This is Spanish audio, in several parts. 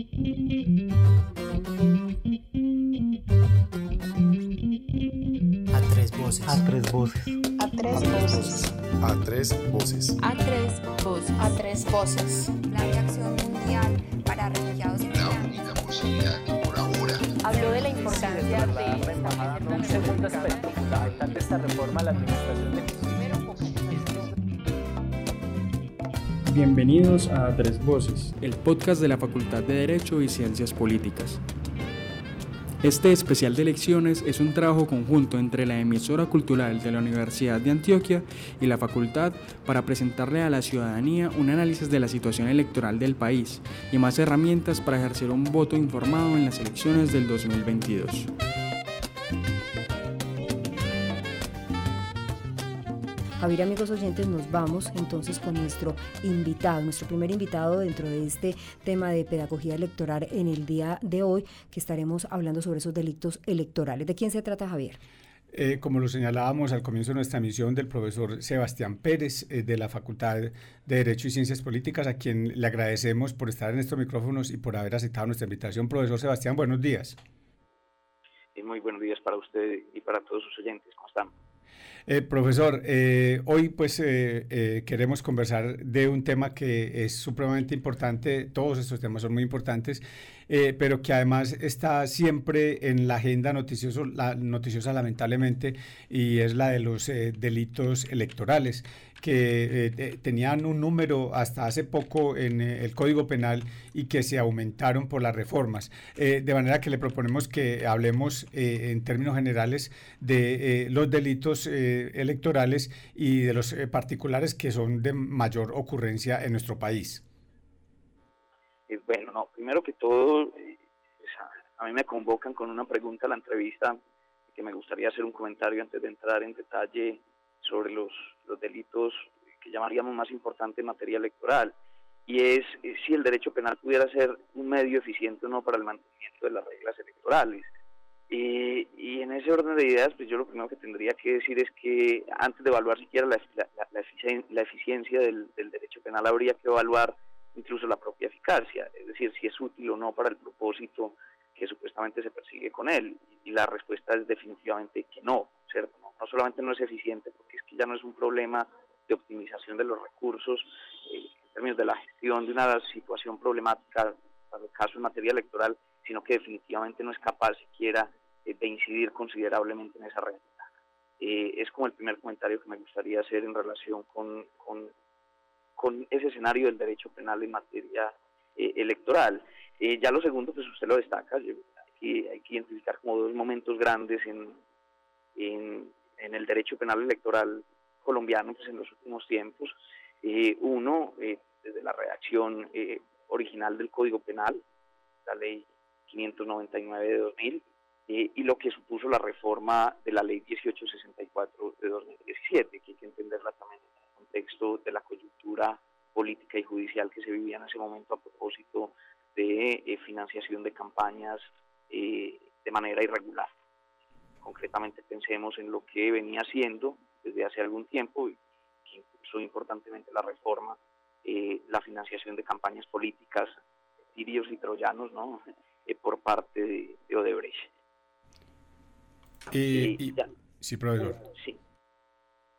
A tres voces. A tres voces. A tres voces. A tres voces. A tres voces. A tres voces. Plan de acción mundial para refugiados y La única posibilidad que por ahora Habló de la importancia de Un segundo aspecto fundamental de esta reforma a la administración de Bienvenidos a Tres Voces, el podcast de la Facultad de Derecho y Ciencias Políticas. Este especial de elecciones es un trabajo conjunto entre la emisora cultural de la Universidad de Antioquia y la facultad para presentarle a la ciudadanía un análisis de la situación electoral del país y más herramientas para ejercer un voto informado en las elecciones del 2022. Javier, amigos oyentes, nos vamos entonces con nuestro invitado, nuestro primer invitado dentro de este tema de pedagogía electoral en el día de hoy, que estaremos hablando sobre esos delitos electorales. ¿De quién se trata, Javier? Eh, como lo señalábamos al comienzo de nuestra emisión del profesor Sebastián Pérez eh, de la Facultad de Derecho y Ciencias Políticas, a quien le agradecemos por estar en estos micrófonos y por haber aceptado nuestra invitación. Profesor Sebastián, buenos días. muy buenos días para usted y para todos sus oyentes. ¿Cómo están? Eh, profesor, eh, hoy pues eh, eh, queremos conversar de un tema que es supremamente importante, todos estos temas son muy importantes, eh, pero que además está siempre en la agenda noticioso, la, noticiosa lamentablemente, y es la de los delitos electorales que eh, tenían un número hasta hace poco en eh, el Código Penal y que se aumentaron por las reformas. Eh, de manera que le proponemos que hablemos en términos generales de los delitos electorales y de los particulares que son de mayor ocurrencia en nuestro país. bueno, no, primero que todo, a mí me convocan con una pregunta a la entrevista que me gustaría hacer un comentario antes de entrar en detalle sobre los, los delitos que llamaríamos más importante en materia electoral, y es eh, si el derecho penal pudiera ser un medio eficiente o no para el mantenimiento de las reglas electorales. Y en ese orden de ideas, pues yo lo primero que tendría que decir es que antes de evaluar siquiera la, la, la, eficien la eficiencia del, del, derecho penal, habría que evaluar incluso la propia eficacia, es decir, si es útil o no para el propósito que supuestamente se persigue con él. Y la respuesta es definitivamente que no, ¿cierto? No, solamente no es eficiente, porque es que ya no es un problema de optimización de los recursos eh, en términos de la gestión de una situación problemática, para el caso en materia electoral, sino que definitivamente no es capaz siquiera eh, de incidir considerablemente en esa realidad. Eh, es como el primer comentario que me gustaría hacer en relación con, con, con ese escenario del derecho penal en materia eh, electoral. ya lo segundo, pues usted lo destaca, hay que, hay que identificar como dos momentos grandes en, en, en el derecho penal electoral colombiano pues, en los últimos tiempos. Eh, uno, eh, desde la redacción eh, original del Código Penal, la ley 599 de 2000, y lo que supuso la reforma de la ley 1864 de 2017, que hay que entenderla también en el contexto de la coyuntura política y judicial que se vivía en ese momento a propósito de financiación de campañas de manera irregular concretamente pensemos en lo que venía haciendo desde hace algún tiempo y que impulsó importantemente la reforma, eh, la financiación de campañas políticas tirios y troyanos ¿no? Eh, por parte de, de Odebrecht. Eh, y, sí, profesor. Sí.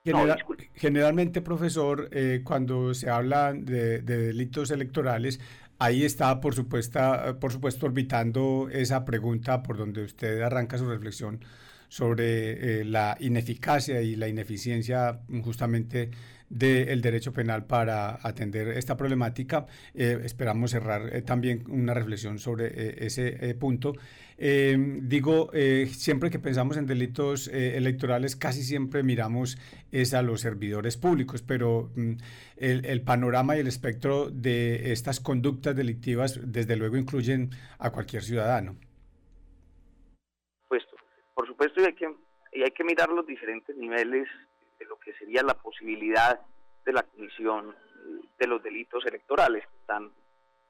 General, no, generalmente, profesor, eh, cuando se habla de, de, delitos electorales, ahí está, por supuesto, por supuesto, orbitando esa pregunta por donde usted arranca su reflexión sobre eh, la ineficacia y la ineficiencia justamente del derecho penal para atender esta problemática. Eh, esperamos cerrar eh, también una reflexión sobre ese punto. digo, siempre que pensamos en delitos electorales, casi siempre miramos es a los servidores públicos, pero mm, el, panorama y el espectro de estas conductas delictivas desde luego incluyen a cualquier ciudadano. Pues, supuesto, y hay que, y hay que mirar los diferentes niveles de lo que sería la posibilidad de la comisión de los delitos electorales, que están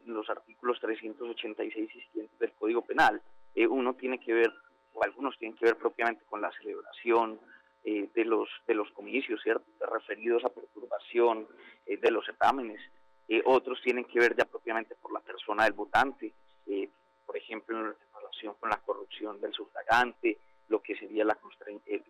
en los artículos 386 y siguientes del Código Penal. Eh, uno tiene que ver, o algunos tienen que ver propiamente con la celebración eh, de, los, de los comicios, ¿cierto? referidos a perturbación eh, de los certámenes. otros tienen que ver ya propiamente por la persona del votante, eh, por ejemplo, en relación con la corrupción del sufragante, lo que sería la el,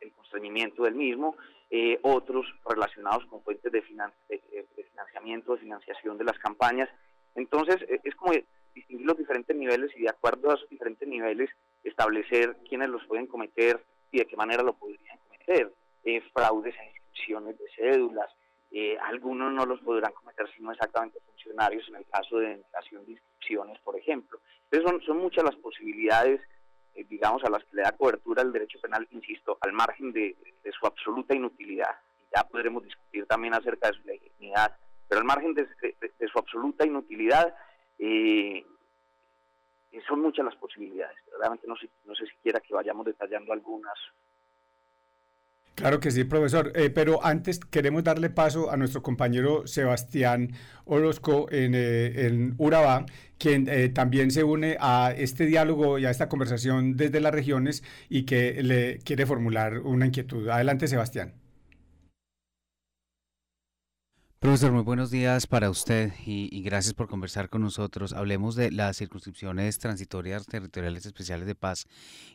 el, constreñimiento del mismo, eh, otros relacionados con fuentes de, de, financiamiento, de financiación de las campañas. Entonces, e, es como distinguir los diferentes niveles y de acuerdo a esos diferentes niveles establecer quiénes los pueden cometer y de qué manera lo podrían cometer. Eh, fraudes en inscripciones de cédulas, eh, algunos no los podrán cometer sino exactamente funcionarios en el caso de denegación de inscripciones, por ejemplo. Entonces son, son muchas las posibilidades, eh, digamos, a las que le da cobertura el derecho penal, insisto, al margen de, su absoluta inutilidad. Ya podremos discutir también acerca de su legitimidad, pero al margen de, su absoluta inutilidad, eh, son muchas las posibilidades. Realmente no sé, no sé siquiera que vayamos detallando algunas Claro que sí, profesor. Eh, pero antes queremos darle paso a nuestro compañero Sebastián Orozco en, eh, Urabá, quien eh, también se une a este diálogo y a esta conversación desde las regiones y que le quiere formular una inquietud. Adelante, Sebastián. Profesor, muy buenos días para usted y, gracias por conversar con nosotros. Hablemos de las circunscripciones transitorias territoriales especiales de paz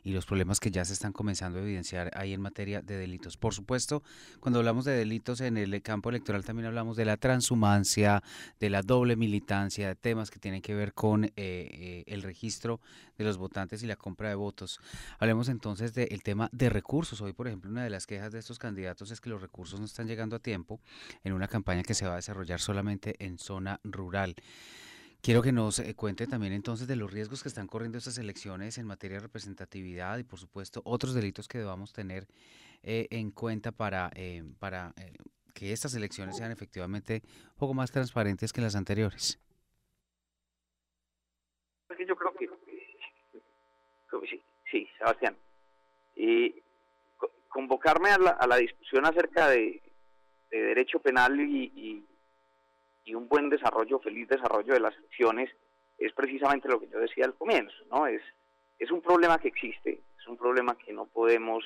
y los problemas que ya se están comenzando a evidenciar ahí en materia de delitos. Por supuesto, cuando hablamos de delitos en el campo electoral también hablamos de la transhumancia, de la doble militancia, de temas que tienen que ver con eh, eh, el registro de los votantes y la compra de votos. Hablemos entonces del tema de recursos. Hoy, por ejemplo, una de las quejas de estos candidatos es que los recursos no están llegando a tiempo en una campaña que se va a desarrollar solamente en zona rural. Quiero que nos eh, cuente también entonces de los riesgos que están corriendo estas elecciones en materia de representatividad y por supuesto otros delitos que debamos tener eh, en cuenta para, eh, para que estas elecciones sean efectivamente un poco más transparentes que las anteriores. Yo creo que, sí, sí Sebastián. Y convocarme a la, a la discusión acerca de, de derecho penal y, y, un buen desarrollo, feliz desarrollo de las elecciones, es precisamente lo que yo decía al comienzo, ¿no? Es, es un problema que existe, es un problema que no podemos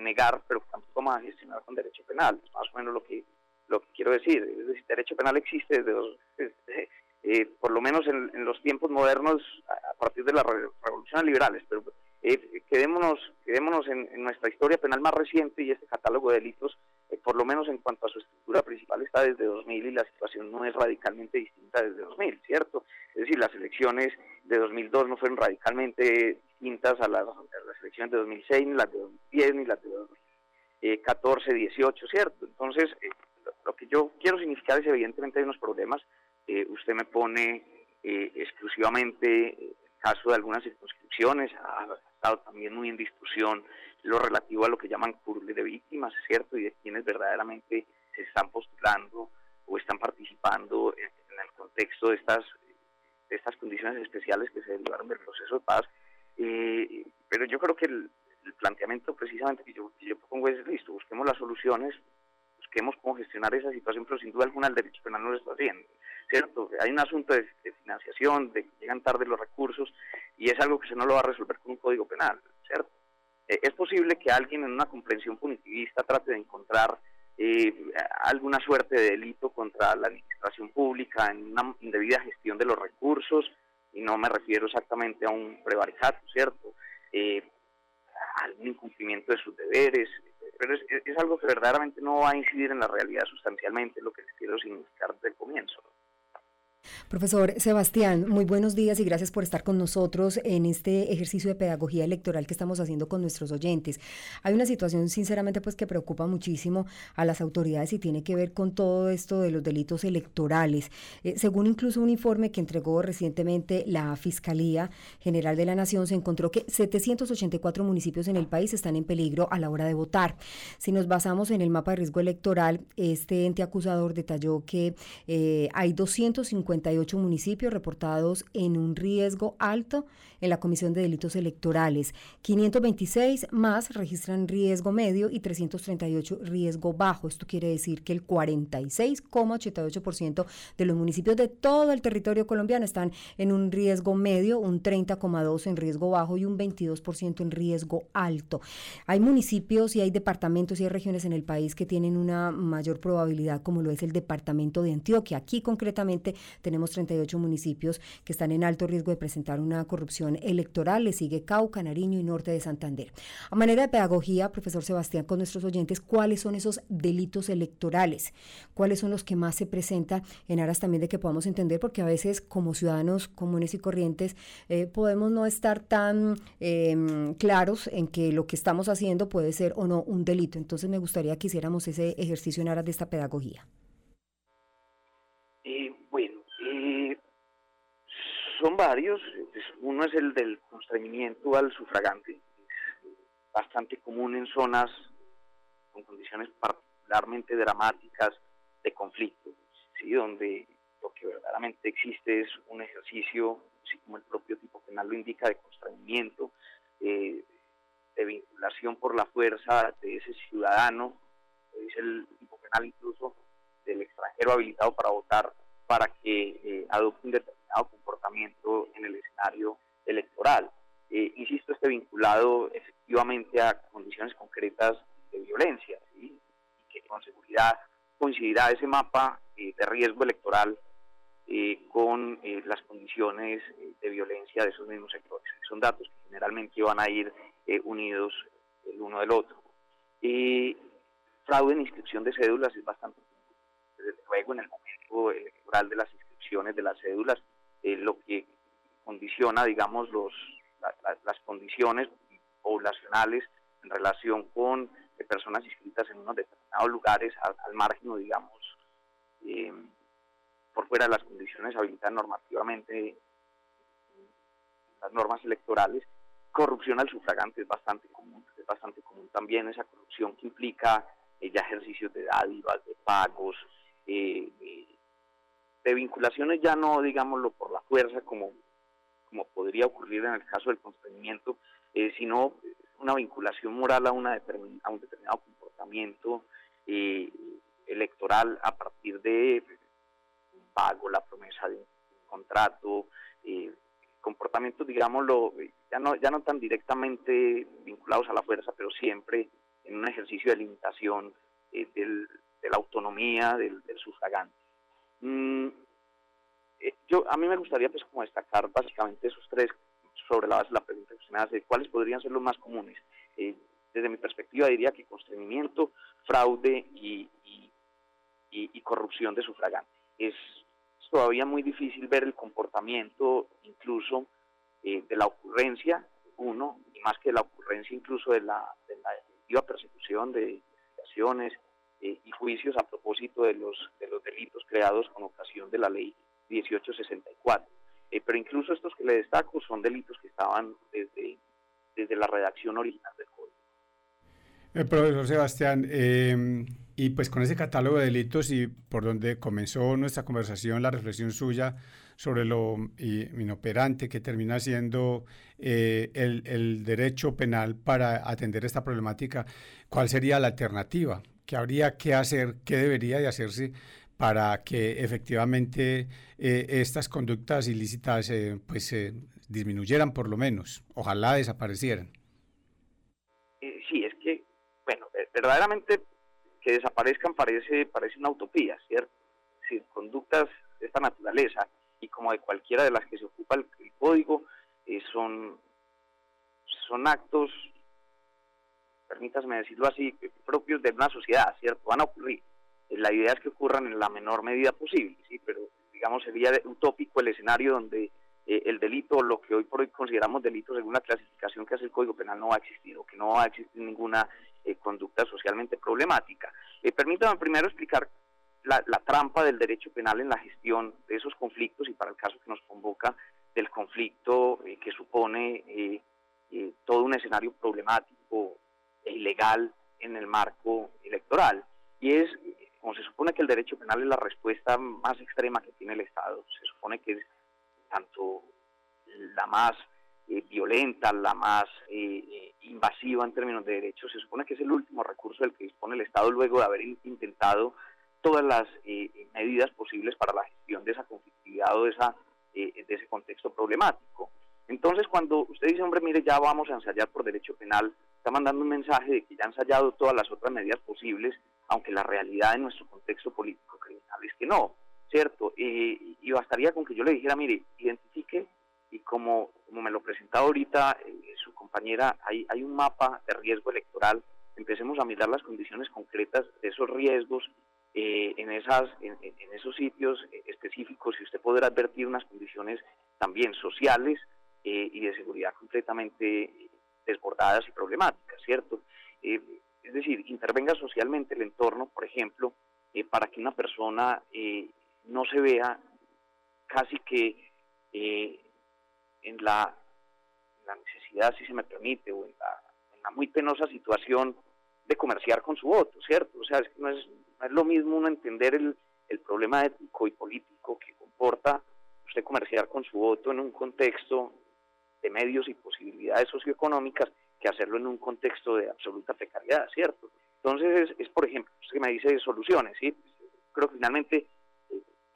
negar, pero tampoco vamos a gestionar con derecho penal, es más o menos lo que, lo que quiero decir. Es decir, derecho penal existe desde, eh, por lo menos en, los tiempos modernos, a, partir de las revoluciones liberales, pero eh, quedémonos, quedémonos en, en, nuestra historia penal más reciente y este catálogo de delitos eh, por lo menos en cuanto a su estructura principal, está desde 2000 y la situación no es radicalmente distinta desde 2000, ¿cierto? Es decir, las elecciones de 2002 no fueron radicalmente distintas a las, elecciones de 2006, ni las de 2010, ni las de 2014, 18, ¿cierto? Entonces, eh, lo que yo quiero significar es evidentemente hay unos problemas. Eh, usted me pone exclusivamente el caso de algunas circunscripciones, ha estado también muy en discusión lo relativo a lo que llaman curve de víctimas, ¿cierto? Y de quienes verdaderamente se están postulando o están participando en, el contexto de estas, de estas condiciones especiales que se derivaron del proceso de paz. Eh, pero yo creo que el, planteamiento precisamente que yo, que propongo es, listo, busquemos las soluciones, busquemos cómo gestionar esa situación, pero sin duda alguna el derecho penal no lo está haciendo. ¿Cierto? Hay un asunto de, de, financiación, de que llegan tarde los recursos, y es algo que se no lo va a resolver con un código penal, ¿cierto? Eh, es posible que alguien en una comprensión punitivista trate de encontrar eh, alguna suerte de delito contra la administración pública en una indebida gestión de los recursos, y no me refiero exactamente a un prevaricato, ¿cierto? Eh, algún incumplimiento de sus deberes, pero es, es, algo que verdaderamente no va a incidir en la realidad sustancialmente, lo que les quiero significar desde el comienzo. Profesor Sebastián, muy buenos días y gracias por estar con nosotros en este ejercicio de pedagogía electoral que estamos haciendo con nuestros oyentes. Hay una situación sinceramente pues que preocupa muchísimo a las autoridades y tiene que ver con todo esto de los delitos electorales. Eh, según incluso un informe que entregó recientemente la Fiscalía General de la Nación, se encontró que 784 municipios en el país están en peligro a la hora de votar. Si nos basamos en el mapa de riesgo electoral, este ente acusador detalló que eh, hay 250 58 municipios reportados en un riesgo alto en la Comisión de Delitos Electorales. 526 más registran riesgo medio y 338 riesgo bajo. Esto quiere decir que el 46,88% de los municipios de todo el territorio colombiano están en un riesgo medio, un 30,2% en riesgo bajo y un 22% en riesgo alto. Hay municipios y hay departamentos y hay regiones en el país que tienen una mayor probabilidad, como lo es el departamento de Antioquia. Aquí concretamente tenemos 38 municipios que están en alto riesgo de presentar una corrupción electoral. Le sigue Cauca, Nariño y Norte de Santander. A manera de pedagogía, profesor Sebastián, con nuestros oyentes, ¿cuáles son esos delitos electorales? ¿Cuáles son los que más se presentan en aras también de que podamos entender? Porque a veces como ciudadanos comunes y corrientes eh, podemos no estar tan em, claros en que lo que estamos haciendo puede ser o no un delito. Entonces me gustaría que hiciéramos ese ejercicio en aras de esta pedagogía. Eh, son varios. Uno es el del constreñimiento al sufragante. bastante común en zonas con condiciones particularmente dramáticas de conflicto, ¿sí? donde lo que verdaderamente existe es un ejercicio, así como el propio tipo penal lo indica, de constreñimiento, eh, de vinculación por la fuerza de ese ciudadano, dice el tipo penal incluso, del extranjero habilitado para votar, para que eh, adopte un determinado comportamiento en el escenario electoral. Eh, insisto, este vinculado efectivamente a condiciones concretas de violencia, y que con seguridad coincidirá ese mapa de riesgo electoral con las condiciones de violencia de esos mismos sectores. Son datos que generalmente van a ir eh, unidos el uno del otro. Fraude en inscripción de cédulas es bastante desde luego en el momento electoral de las inscripciones de las cédulas, eh, lo que condiciona, digamos, los, las condiciones poblacionales en relación con eh, personas inscritas en unos determinados lugares al, margen, digamos, por fuera de las condiciones habilitadas normativamente las normas electorales, corrupción al sufragante es bastante común, es bastante común también esa corrupción que implica eh, ejercicios de dádivas, de pagos, eh, de vinculaciones ya no, digámoslo, por la fuerza como, como podría ocurrir en el caso del constreñimiento, eh, sino una vinculación moral a, una un determinado comportamiento electoral a partir de pago, la promesa de un contrato, comportamientos, digámoslo, ya no, ya no tan directamente vinculados a la fuerza, pero siempre en un ejercicio de limitación eh, de la autonomía del, sufragante. Mm, eh, a mí me gustaría pues como destacar básicamente esos tres sobre la base de la pregunta que usted me hace, cuáles podrían ser los más comunes. Eh, desde mi perspectiva diría que constreñimiento, fraude y, corrupción de sufragante. Es todavía muy difícil ver el comportamiento incluso eh, de la ocurrencia, uno, y más que la ocurrencia incluso de la, de la persecución de investigaciones eh, y juicios a propósito de los, de los delitos creados con ocasión de la ley 1864. Eh, pero incluso estos que le destaco son delitos que estaban desde, desde la redacción original del código. El profesor Sebastián, eh, y pues con ese catálogo de delitos y por donde comenzó nuestra conversación, la reflexión suya sobre lo inoperante que termina siendo eh, el, el, derecho penal para atender esta problemática, ¿cuál sería la alternativa? ¿Qué habría que hacer? ¿Qué debería de hacerse para que efectivamente eh, estas conductas ilícitas eh, pues disminuyeran por lo menos? Ojalá desaparecieran. Sí, es que, bueno, verdaderamente que desaparezcan parece, parece una utopía, ¿cierto? Conductas de esta naturaleza y como de cualquiera de las que se ocupa el, código, eh, son, son actos, permítasme decirlo así, propios de una sociedad, ¿cierto? Van a ocurrir. Eh, la idea es que ocurran en la menor medida posible, ¿sí? Pero, digamos, sería utópico el escenario donde eh, el delito, lo que hoy por hoy consideramos delito según la clasificación que hace el Código Penal, no va a existir, o que no va a existir ninguna eh, conducta socialmente problemática. Eh, permítame primero explicar la, trampa del derecho penal en la gestión de esos conflictos y para el caso que nos convoca del conflicto eh, que supone todo un escenario problemático e ilegal en el marco electoral. Y es, como se supone que el derecho penal es la respuesta más extrema que tiene el Estado, se supone que es tanto la más eh, violenta, la más eh, eh, invasiva en términos de derechos, se supone que es el último recurso del que dispone el Estado luego de haber intentado todas las medidas posibles para la gestión de esa conflictividad o de, esa, de ese contexto problemático. Entonces, cuando usted dice, hombre, mire, ya vamos a ensayar por derecho penal, está mandando un mensaje de que ya han ensayado todas las otras medidas posibles, aunque la realidad en nuestro contexto político criminal es que no, ¿cierto? y bastaría con que yo le dijera, mire, identifique y como, como me lo presentaba ahorita eh, su compañera, hay, hay un mapa de riesgo electoral, empecemos a mirar las condiciones concretas de esos riesgos eh, en, esas, en, esos sitios eh, específicos y usted podrá advertir unas condiciones también sociales y de seguridad completamente desbordadas y problemáticas, ¿cierto? es decir, intervenga socialmente el entorno, por ejemplo, para que una persona no se vea casi que en la, necesidad, si se me permite, o en la, muy penosa situación de comerciar con su voto, ¿cierto? O sea, es que no es, lo mismo uno entender el, el problema ético y político que comporta usted comerciar con su voto en un contexto de medios y posibilidades socioeconómicas que hacerlo en un contexto de absoluta precariedad, ¿cierto? Entonces, es, es por ejemplo, usted me dice soluciones, ¿sí? Creo que finalmente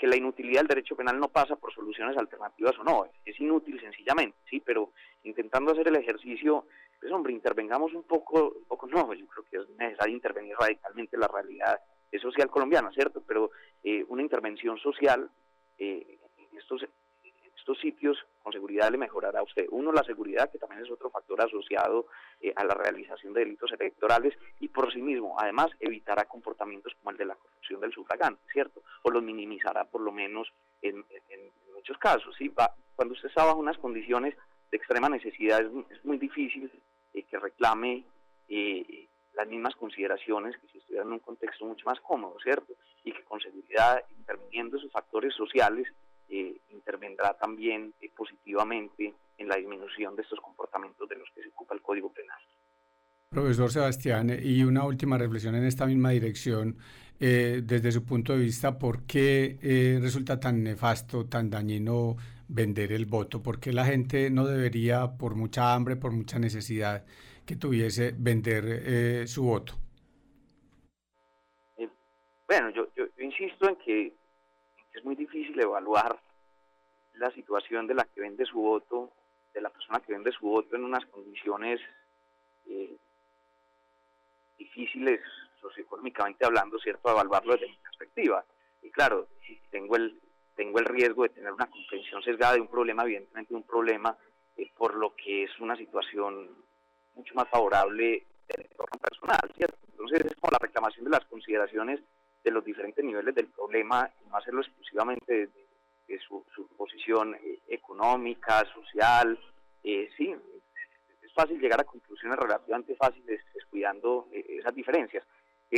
que la inutilidad del derecho penal no pasa por soluciones alternativas o no, es inútil sencillamente, sí, pero intentando hacer el ejercicio, pues hombre, intervengamos un poco, un poco no, yo creo que es necesario intervenir radicalmente en la realidad social colombiana, ¿cierto? Pero eh, una intervención social eh, en estos estos sitios con seguridad le mejorará a usted. Uno, la seguridad, que también es otro factor asociado eh, a la realización de delitos electorales y por sí mismo, además, evitará comportamientos como el de la corrupción del sufragante, ¿cierto? O los minimizará por lo menos en, muchos casos, ¿sí? Va, cuando usted está bajo unas condiciones de extrema necesidad es, muy difícil eh, que reclame eh, las mismas consideraciones que si estuviera en un contexto mucho más cómodo, ¿cierto? Y que con seguridad, interviniendo esos factores sociales, eh, intervendrá también eh, positivamente en la disminución de estos comportamientos de los que se ocupa el Código Penal. Profesor Sebastián, y una última reflexión en esta misma dirección, eh, desde su punto de vista, ¿por qué resulta tan nefasto, tan dañino vender el voto? ¿Por qué la gente no debería, por mucha hambre, por mucha necesidad que tuviese, vender su voto? bueno, yo, yo, insisto en que es muy difícil evaluar la situación de la que vende su voto, de la persona que vende su voto en unas condiciones eh, difíciles socioeconómicamente hablando, ¿cierto? Evaluarlo desde mi perspectiva. Y claro, tengo el, tengo el riesgo de tener una comprensión sesgada de un problema, evidentemente un problema, eh, por lo que es una situación mucho más favorable del entorno personal, ¿cierto? Entonces es como la reclamación de las consideraciones de los diferentes niveles del problema y no hacerlo exclusivamente de, su, posición eh, económica, social. Eh, sí, es fácil llegar a conclusiones relativamente fáciles descuidando eh, esas diferencias.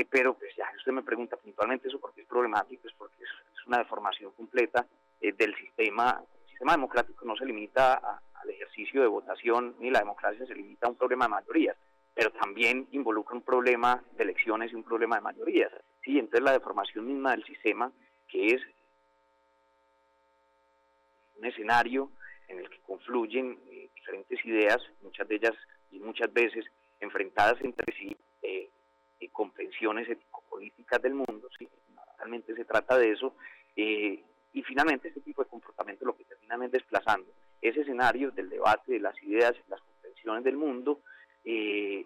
pero pues ya usted me pregunta puntualmente eso porque es problemático, es porque es, una deformación completa del sistema. El sistema democrático no se limita al ejercicio de votación, ni la democracia se limita a un problema de mayorías, pero también involucra un problema de elecciones y un problema de mayorías. Sí, entonces la deformación misma del sistema, que es un escenario en el que confluyen eh, diferentes ideas, muchas de ellas y muchas veces enfrentadas entre sí, eh, comprensiones ético-políticas del mundo, ¿sí? realmente se trata de eso, eh, y finalmente este tipo de comportamiento lo que terminan es desplazando ese escenario del debate de las ideas las comprensiones del mundo eh,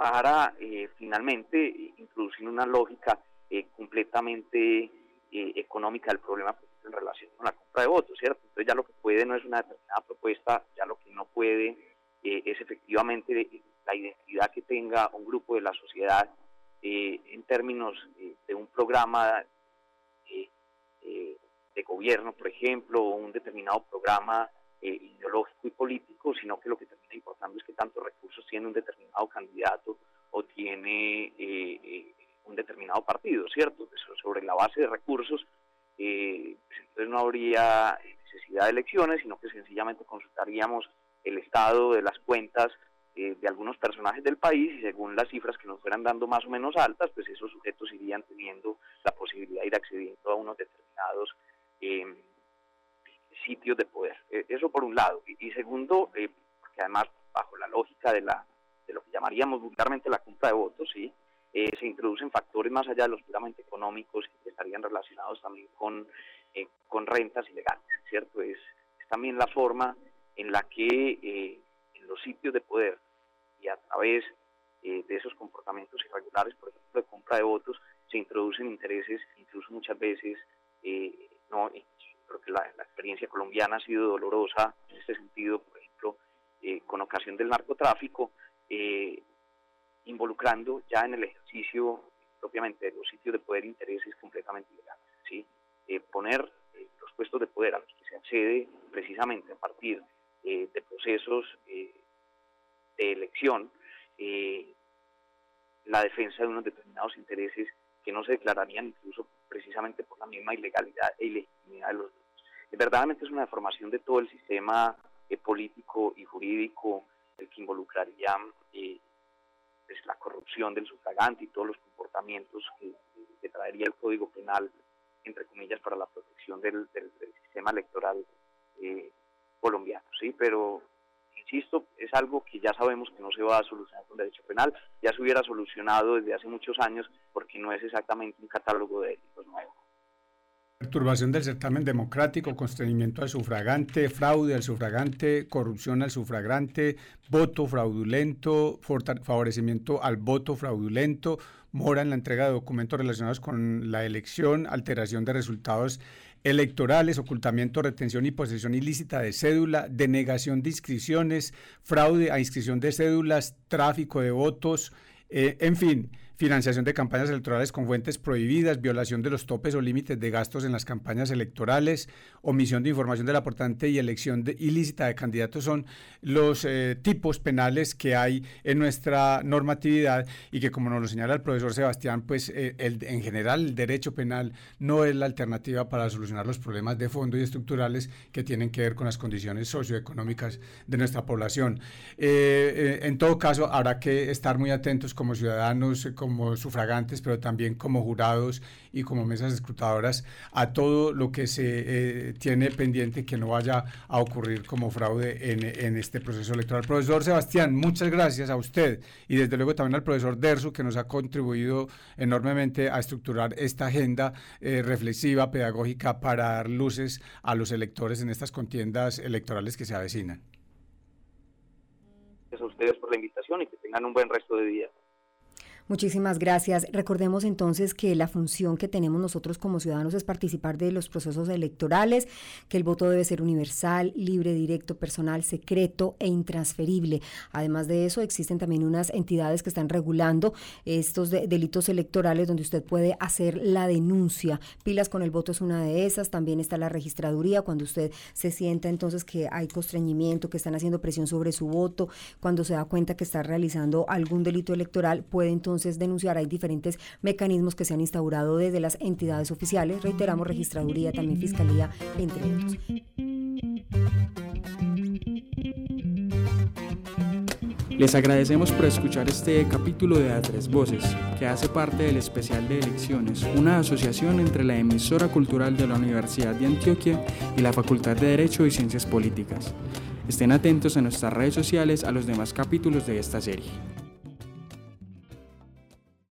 para eh, finalmente introducir una lógica eh, completamente eh, económica del problema pues, en relación con la compra de votos, ¿cierto? Entonces ya lo que puede no es una determinada propuesta, ya lo que no puede es efectivamente la identidad que tenga un grupo de la sociedad en términos de un programa de gobierno, por ejemplo, o un determinado programa eh, ideológico y político, sino que lo que termina importando es que tantos recursos tiene un determinado candidato o tiene eh, eh, un determinado partido, ¿cierto? sobre la base de recursos, pues entonces no habría necesidad de elecciones, sino que sencillamente consultaríamos el estado de las cuentas de algunos personajes del país y según las cifras que nos fueran dando más o menos altas, pues esos sujetos irían teniendo la posibilidad de ir accediendo a unos determinados sitios de poder. E, eso por un lado. Y, segundo, eh, porque además, bajo la lógica de, la, de lo que llamaríamos vulgarmente la compra de votos, ¿sí? Eh, se introducen factores más allá de los puramente económicos que estarían relacionados también con, eh, con rentas ilegales, ¿cierto? Es, es, también la forma en la que en los sitios de poder y a través de esos comportamientos irregulares, por ejemplo, de compra de votos, se introducen intereses, incluso muchas veces ¿no? creo que la, experiencia colombiana ha sido dolorosa en este sentido, por ejemplo, eh, con ocasión del narcotráfico, eh, involucrando ya en el ejercicio propiamente de los sitios de poder intereses completamente ilegales. ¿sí? Eh, poner los puestos de poder a los que se accede precisamente a partir de procesos de elección, la defensa de unos determinados intereses que no se declararían incluso precisamente por la misma ilegalidad e ilegitimidad de los verdaderamente es una deformación de todo el sistema eh, político y jurídico, el que involucraría eh, pues, la corrupción del sufragante y todos los comportamientos que, traería el Código Penal, entre comillas, para la protección del, sistema electoral eh, colombiano. Sí, pero insisto, es algo que ya sabemos que no se va a solucionar con derecho penal, ya se hubiera solucionado desde hace muchos años porque no es exactamente un catálogo de delitos nuevos. Perturbación del certamen democrático, constreñimiento al sufragante, fraude al sufragante, corrupción al sufragante, voto fraudulento, favorecimiento al voto fraudulento, mora en la entrega de documentos relacionados con la elección, alteración de resultados electorales, ocultamiento, retención y posesión ilícita de cédula, denegación de inscripciones, fraude a inscripción de cédulas, tráfico de votos, eh, en fin financiación de campañas electorales con fuentes prohibidas, violación de los topes o límites de gastos en las campañas electorales, omisión de información del aportante y elección ilícita de candidatos son los eh, tipos penales que hay en nuestra normatividad y que como nos lo señala el profesor Sebastián, pues eh, el, en general el derecho penal no es la alternativa para solucionar los problemas de fondo y estructurales que tienen que ver con las condiciones socioeconómicas de nuestra población. Eh, en todo caso, habrá que estar muy atentos como ciudadanos, como como sufragantes, pero también como jurados y como mesas escrutadoras a todo lo que se eh, tiene pendiente que no vaya a ocurrir como fraude en, este proceso electoral. Profesor Sebastián, muchas gracias a usted y desde luego también al profesor Dersu que nos ha contribuido enormemente a estructurar esta agenda eh, reflexiva, pedagógica para dar luces a los electores en estas contiendas electorales que se avecinan. Gracias a ustedes por la invitación y que tengan un buen resto de día. Muchísimas gracias. Recordemos entonces que la función que tenemos nosotros como ciudadanos es participar de los procesos electorales, que el voto debe ser universal, libre, directo, personal, secreto e intransferible. Además de eso, existen también unas entidades que están regulando estos delitos electorales donde usted puede hacer la denuncia. Pilas con el voto es una de esas. También está la registraduría cuando usted se sienta entonces que hay constreñimiento, que están haciendo presión sobre su voto, cuando se da cuenta que está realizando algún delito electoral, puede entonces denunciar. Hay diferentes mecanismos que se han instaurado desde las entidades oficiales, reiteramos, registraduría, también fiscalía, entre otros. Les agradecemos por escuchar este capítulo de A Tres Voces, que hace parte del especial de elecciones, una asociación entre la emisora cultural de la Universidad de Antioquia y la Facultad de Derecho y Ciencias Políticas. Estén atentos en nuestras redes sociales a los demás capítulos de esta serie.